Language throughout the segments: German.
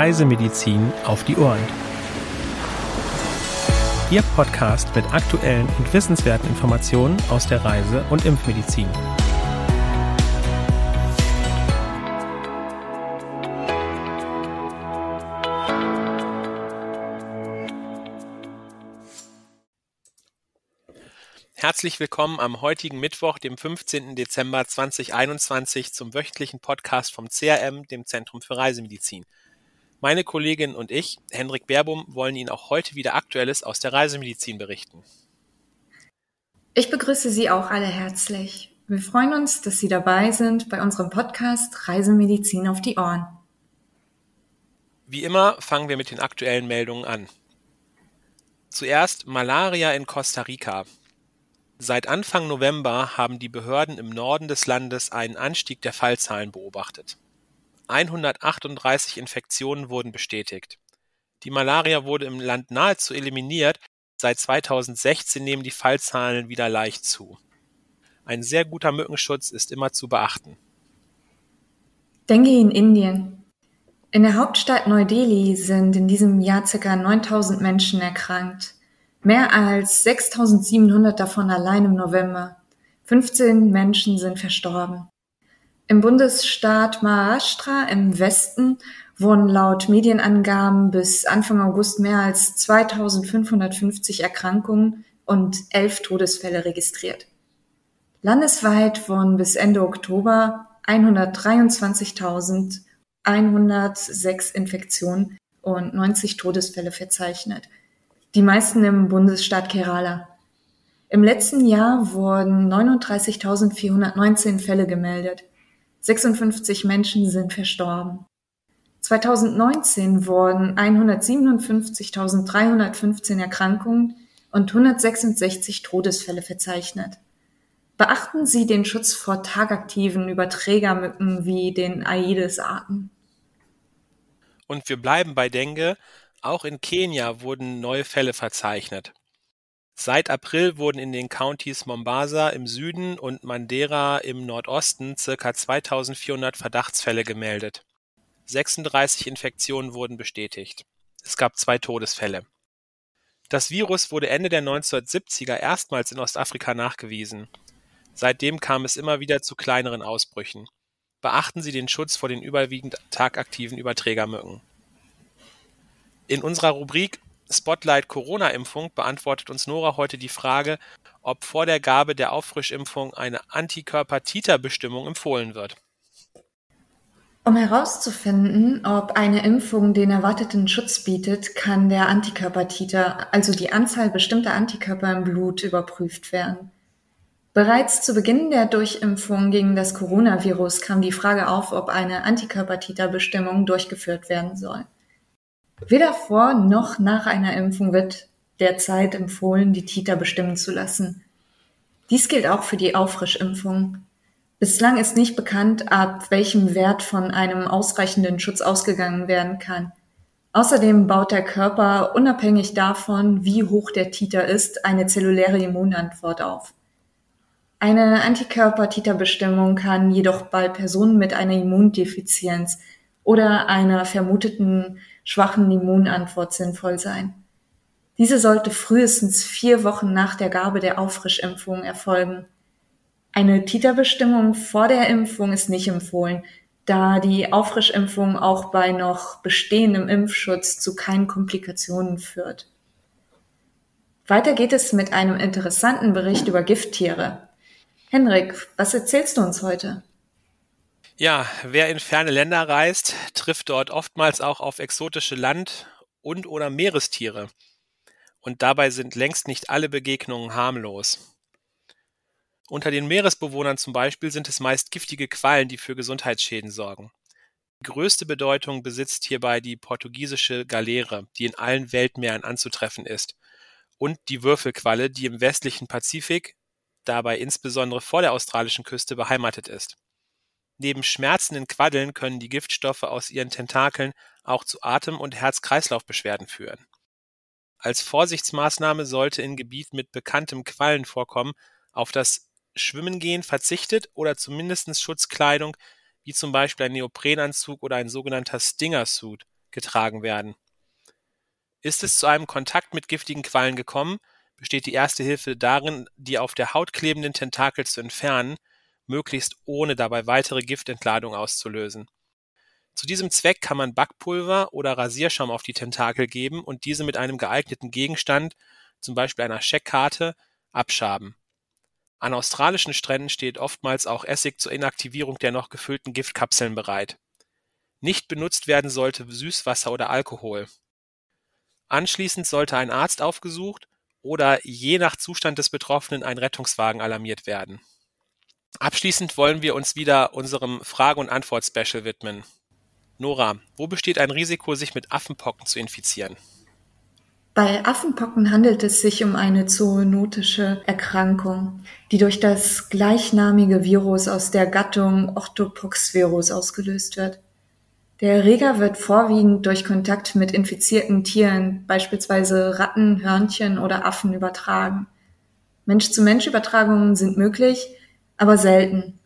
Reisemedizin auf die Ohren. Ihr Podcast mit aktuellen und wissenswerten Informationen aus der Reise- und Impfmedizin. Herzlich willkommen am heutigen Mittwoch, dem 15. Dezember 2021 zum wöchentlichen Podcast vom CRM, dem Zentrum für Reisemedizin. Meine Kollegin und ich, Hendrik Berbum, wollen Ihnen auch heute wieder Aktuelles aus der Reisemedizin berichten. Ich begrüße Sie auch alle herzlich. Wir freuen uns, dass Sie dabei sind bei unserem Podcast Reisemedizin auf die Ohren. Wie immer fangen wir mit den aktuellen Meldungen an. Zuerst Malaria in Costa Rica. Seit Anfang November haben die Behörden im Norden des Landes einen Anstieg der Fallzahlen beobachtet. 138 Infektionen wurden bestätigt. Die Malaria wurde im Land nahezu eliminiert, seit 2016 nehmen die Fallzahlen wieder leicht zu. Ein sehr guter Mückenschutz ist immer zu beachten. Dengue in Indien. In der Hauptstadt Neu-Delhi sind in diesem Jahr ca. 9000 Menschen erkrankt. Mehr als 6.700 davon allein im November. 15 Menschen sind verstorben. Im Bundesstaat Maharashtra im Westen wurden laut Medienangaben bis Anfang August mehr als 2550 Erkrankungen und elf Todesfälle registriert. Landesweit wurden bis Ende Oktober 123.106 Infektionen und 90 Todesfälle verzeichnet die meisten im Bundesstaat Kerala. Im letzten Jahr wurden 39.419 Fälle gemeldet. 56 Menschen sind verstorben. 2019 wurden 157.315 Erkrankungen und 166 Todesfälle verzeichnet. Beachten Sie den Schutz vor tagaktiven Überträgermücken wie den Aedes-Arten. Und wir bleiben bei Dengue, auch in Kenia wurden neue Fälle verzeichnet. Seit April wurden in den Countys Mombasa im Süden und Mandera im Nordosten circa 2400 Verdachtsfälle gemeldet. 36 Infektionen wurden bestätigt. Es gab zwei Todesfälle. Das Virus wurde Ende der 1970er erstmals in Ostafrika nachgewiesen. Seitdem kam es immer wieder zu kleineren Ausbrüchen. Beachten Sie den Schutz vor den überwiegend tagaktiven Überträgermücken. In unserer Rubrik Spotlight Corona-Impfung beantwortet uns Nora heute die Frage, ob vor der Gabe der Auffrischimpfung eine Antikörper-Titer-Bestimmung empfohlen wird. Um herauszufinden, ob eine Impfung den erwarteten Schutz bietet, kann der Antikörper-Titer, also die Anzahl bestimmter Antikörper im Blut, überprüft werden. Bereits zu Beginn der Durchimpfung gegen das Coronavirus kam die Frage auf, ob eine Antikörper-Titer-Bestimmung durchgeführt werden soll. Weder vor noch nach einer Impfung wird derzeit empfohlen, die Titer bestimmen zu lassen. Dies gilt auch für die Auffrischimpfung. Bislang ist nicht bekannt, ab welchem Wert von einem ausreichenden Schutz ausgegangen werden kann. Außerdem baut der Körper unabhängig davon, wie hoch der Titer ist, eine zelluläre Immunantwort auf. Eine Antikörper-Titerbestimmung kann jedoch bei Personen mit einer Immundefizienz oder einer vermuteten schwachen Immunantwort sinnvoll sein. Diese sollte frühestens vier Wochen nach der Gabe der Auffrischimpfung erfolgen. Eine Titerbestimmung vor der Impfung ist nicht empfohlen, da die Auffrischimpfung auch bei noch bestehendem Impfschutz zu keinen Komplikationen führt. Weiter geht es mit einem interessanten Bericht über Gifttiere. Henrik, was erzählst du uns heute? Ja, wer in ferne Länder reist, trifft dort oftmals auch auf exotische Land- und oder Meerestiere. Und dabei sind längst nicht alle Begegnungen harmlos. Unter den Meeresbewohnern zum Beispiel sind es meist giftige Quallen, die für Gesundheitsschäden sorgen. Die größte Bedeutung besitzt hierbei die portugiesische Galeere, die in allen Weltmeeren anzutreffen ist, und die Würfelqualle, die im westlichen Pazifik, dabei insbesondere vor der australischen Küste, beheimatet ist. Neben schmerzenden Quaddeln können die Giftstoffe aus ihren Tentakeln auch zu Atem- und Herz-Kreislauf-Beschwerden führen. Als Vorsichtsmaßnahme sollte in Gebieten mit bekanntem Quallenvorkommen auf das Schwimmengehen verzichtet oder zumindest Schutzkleidung wie zum Beispiel ein Neoprenanzug oder ein sogenannter Stinger-Suit getragen werden. Ist es zu einem Kontakt mit giftigen Quallen gekommen, besteht die erste Hilfe darin, die auf der Haut klebenden Tentakel zu entfernen, möglichst ohne dabei weitere Giftentladung auszulösen. Zu diesem Zweck kann man Backpulver oder Rasierschaum auf die Tentakel geben und diese mit einem geeigneten Gegenstand, zum Beispiel einer Scheckkarte, abschaben. An australischen Stränden steht oftmals auch Essig zur Inaktivierung der noch gefüllten Giftkapseln bereit. Nicht benutzt werden sollte Süßwasser oder Alkohol. Anschließend sollte ein Arzt aufgesucht oder je nach Zustand des Betroffenen ein Rettungswagen alarmiert werden. Abschließend wollen wir uns wieder unserem Frage- und Antwort-Special widmen. Nora, wo besteht ein Risiko, sich mit Affenpocken zu infizieren? Bei Affenpocken handelt es sich um eine zoonotische Erkrankung, die durch das gleichnamige Virus aus der Gattung Orthopoxvirus ausgelöst wird. Der Erreger wird vorwiegend durch Kontakt mit infizierten Tieren, beispielsweise Ratten, Hörnchen oder Affen, übertragen. Mensch-zu-Mensch-Übertragungen sind möglich, aber selten.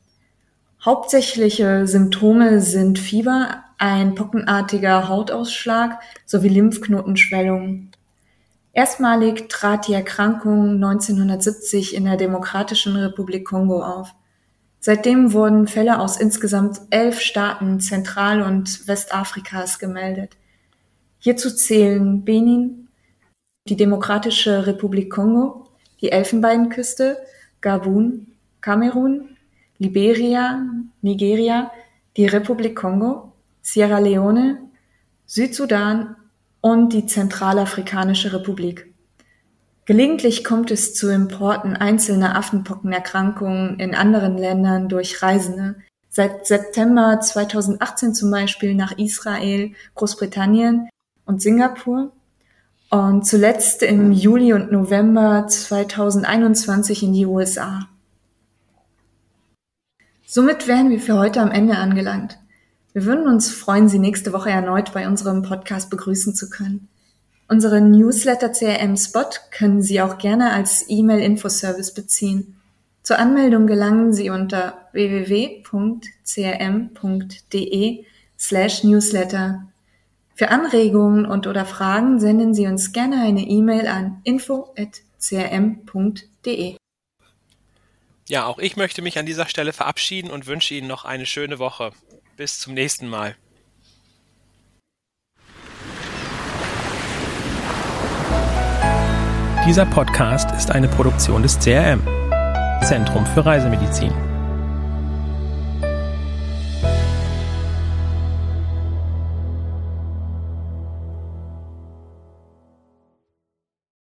Hauptsächliche Symptome sind Fieber, ein pockenartiger Hautausschlag sowie Lymphknotenschwellung. Erstmalig trat die Erkrankung 1970 in der Demokratischen Republik Kongo auf. Seitdem wurden Fälle aus insgesamt elf Staaten Zentral- und Westafrikas gemeldet. Hierzu zählen Benin, die Demokratische Republik Kongo, die Elfenbeinküste, Gabun, Kamerun, Liberia, Nigeria, die Republik Kongo, Sierra Leone, Südsudan und die Zentralafrikanische Republik. Gelegentlich kommt es zu Importen einzelner Affenpockenerkrankungen in anderen Ländern durch Reisende, seit September 2018 zum Beispiel nach Israel, Großbritannien und Singapur und zuletzt im Juli und November 2021 in die USA. Somit wären wir für heute am Ende angelangt. Wir würden uns freuen, Sie nächste Woche erneut bei unserem Podcast begrüßen zu können. Unseren Newsletter CRM Spot können Sie auch gerne als E-Mail-Infoservice beziehen. Zur Anmeldung gelangen Sie unter www.crm.de slash newsletter. Für Anregungen und oder Fragen senden Sie uns gerne eine E-Mail an info.crm.de. Ja, auch ich möchte mich an dieser Stelle verabschieden und wünsche Ihnen noch eine schöne Woche. Bis zum nächsten Mal. Dieser Podcast ist eine Produktion des CRM, Zentrum für Reisemedizin.